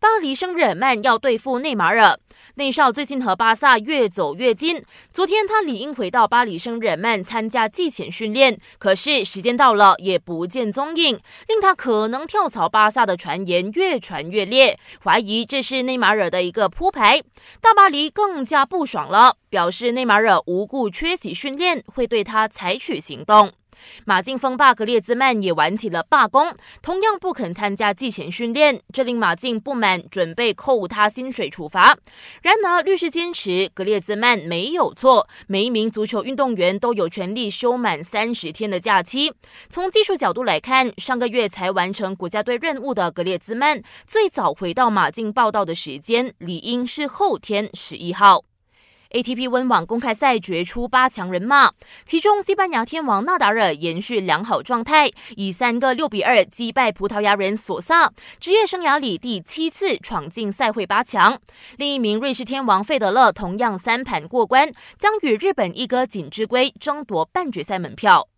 巴黎圣日耳曼要对付内马尔，内少最近和巴萨越走越近。昨天他理应回到巴黎圣日耳曼参加季前训练，可是时间到了也不见踪影，令他可能跳槽巴萨的传言越传越烈，怀疑这是内马尔的一个铺排。大巴黎更加不爽了，表示内马尔无故缺席训练，会对他采取行动。马竞锋霸格列兹曼也玩起了罢工，同样不肯参加季前训练，这令马竞不满，准备扣他薪水处罚。然而，律师坚持格列兹曼没有错，每一名足球运动员都有权利休满三十天的假期。从技术角度来看，上个月才完成国家队任务的格列兹曼，最早回到马竞报道的时间理应是后天十一号。ATP 温网公开赛决出八强人马，其中西班牙天王纳达尔延续良好状态，以三个六比二击败葡萄牙人索萨，职业生涯里第七次闯进赛会八强。另一名瑞士天王费德勒同样三盘过关，将与日本一哥锦织圭争夺半决赛门票。